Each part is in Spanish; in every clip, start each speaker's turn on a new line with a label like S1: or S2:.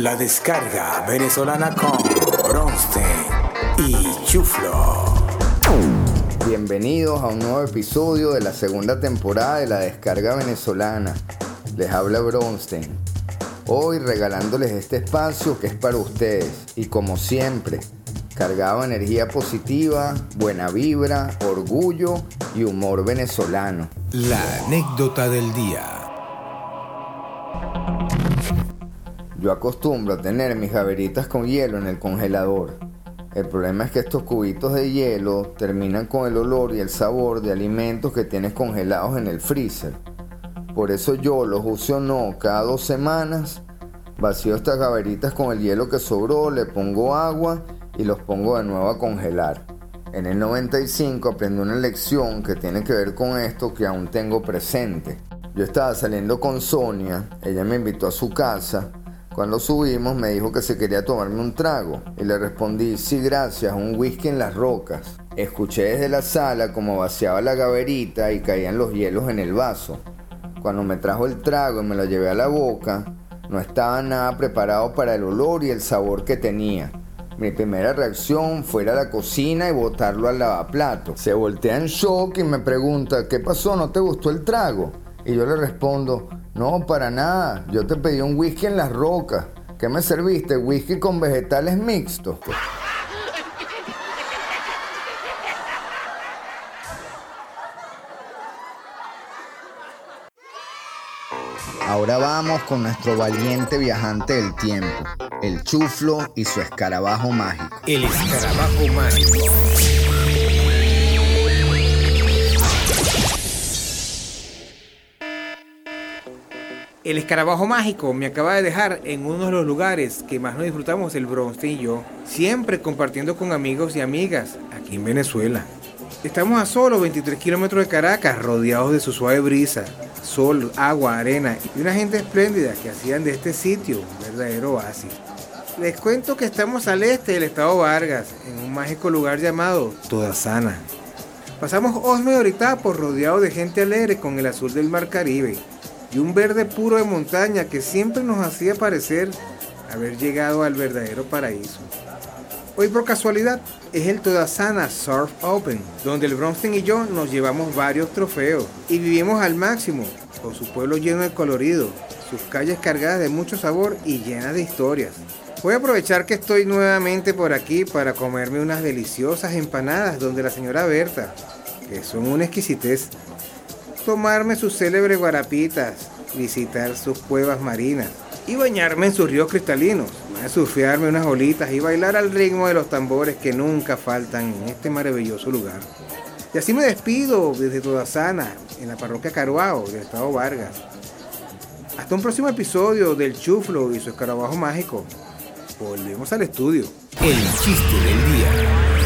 S1: La descarga venezolana con Bronstein y Chuflo.
S2: Bienvenidos a un nuevo episodio de la segunda temporada de la descarga venezolana. Les habla Bronstein. Hoy regalándoles este espacio que es para ustedes y como siempre, cargado de energía positiva, buena vibra, orgullo y humor venezolano.
S1: La anécdota del día.
S2: Yo acostumbro a tener mis gaveritas con hielo en el congelador. El problema es que estos cubitos de hielo terminan con el olor y el sabor de alimentos que tienes congelados en el freezer. Por eso yo los uso no cada dos semanas. Vacío estas gaveritas con el hielo que sobró, le pongo agua y los pongo de nuevo a congelar. En el 95 aprendí una lección que tiene que ver con esto que aún tengo presente. Yo estaba saliendo con Sonia, ella me invitó a su casa cuando subimos me dijo que se quería tomarme un trago y le respondí, sí gracias, un whisky en las rocas. Escuché desde la sala como vaciaba la gaverita y caían los hielos en el vaso. Cuando me trajo el trago y me lo llevé a la boca, no estaba nada preparado para el olor y el sabor que tenía. Mi primera reacción fue ir a la cocina y botarlo al lavaplato. Se voltea en shock y me pregunta, ¿qué pasó? ¿No te gustó el trago? Y yo le respondo, no, para nada. Yo te pedí un whisky en las rocas. ¿Qué me serviste? Whisky con vegetales mixtos. Ahora vamos con nuestro valiente viajante del tiempo, el chuflo y su escarabajo mágico.
S1: El escarabajo mágico.
S3: El escarabajo mágico me acaba de dejar en uno de los lugares que más nos disfrutamos el Bronstein y yo, siempre compartiendo con amigos y amigas aquí en Venezuela. Estamos a solo 23 kilómetros de Caracas, rodeados de su suave brisa, sol, agua, arena y una gente espléndida que hacían de este sitio un verdadero oasis. Les cuento que estamos al este del estado Vargas, en un mágico lugar llamado Toda Sana. Pasamos Osme y ahorita por rodeado de gente alegre con el azul del mar Caribe y un verde puro de montaña que siempre nos hacía parecer haber llegado al verdadero paraíso. Hoy por casualidad es el Todasana Surf Open, donde el Bronstein y yo nos llevamos varios trofeos y vivimos al máximo, con su pueblo lleno de colorido, sus calles cargadas de mucho sabor y llenas de historias. Voy a aprovechar que estoy nuevamente por aquí para comerme unas deliciosas empanadas donde la señora Berta, que son una exquisitez, tomarme sus célebres guarapitas, visitar sus cuevas marinas y bañarme en sus ríos cristalinos, surfearme unas olitas y bailar al ritmo de los tambores que nunca faltan en este maravilloso lugar. Y así me despido desde Toda Sana, en la parroquia Caruao del estado Vargas. Hasta un próximo episodio del Chuflo y su escarabajo mágico. Volvemos al estudio.
S1: El chiste del día.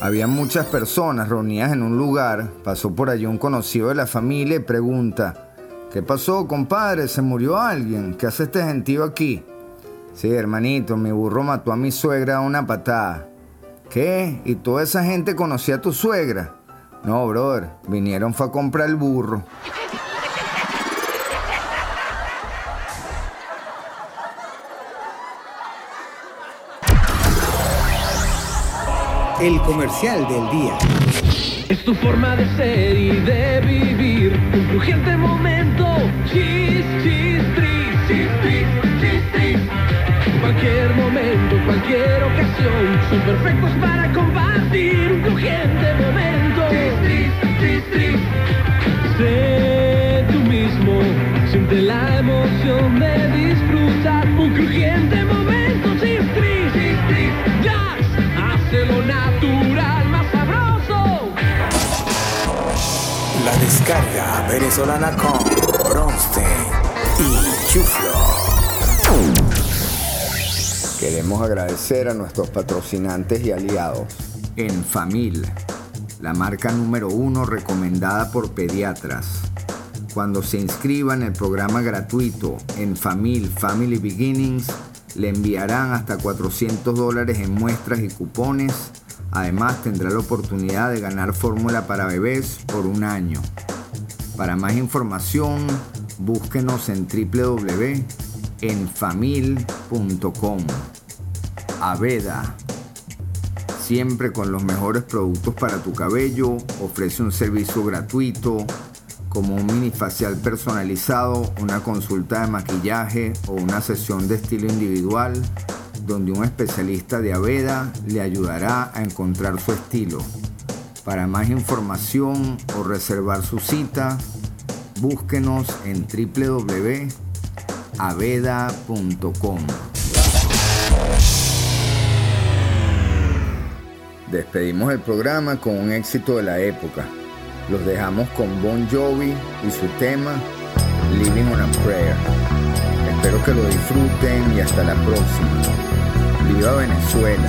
S2: Había muchas personas reunidas en un lugar. Pasó por allí un conocido de la familia y pregunta, ¿qué pasó, compadre? ¿Se murió alguien? ¿Qué hace este gentío aquí? Sí, hermanito, mi burro mató a mi suegra a una patada. ¿Qué? ¿Y toda esa gente conocía a tu suegra? No, brother, vinieron fue a comprar el burro.
S3: El comercial del día.
S4: Es tu forma de ser y de vivir. Un crujiente momento. Chis, chis, tris, chis, tris, chis, tris. Cualquier momento, cualquier ocasión. Son perfectos para compartir. Un crujiente momento. Chis, tris, chis. Sé tú mismo. Siente la emoción de disfrutar.
S1: La descarga venezolana con Bronstein y Chuflo.
S2: Queremos agradecer a nuestros patrocinantes y aliados. En Famil, la marca número uno recomendada por pediatras. Cuando se inscriba en el programa gratuito en Famil Family Beginnings, le enviarán hasta 400 dólares en muestras y cupones. Además, tendrá la oportunidad de ganar fórmula para bebés por un año. Para más información,
S5: búsquenos en www.enfamil.com. Aveda, siempre con los mejores productos para tu cabello, ofrece un servicio gratuito como un mini facial personalizado, una consulta de maquillaje o una sesión de estilo individual, donde un especialista de Aveda le ayudará a encontrar su estilo. Para más información o reservar su cita, búsquenos en www.aveda.com. Despedimos el programa con un éxito de la época. Los dejamos con Bon Jovi y su tema Living on a Prayer. Espero que lo disfruten y hasta la próxima. Viva Venezuela.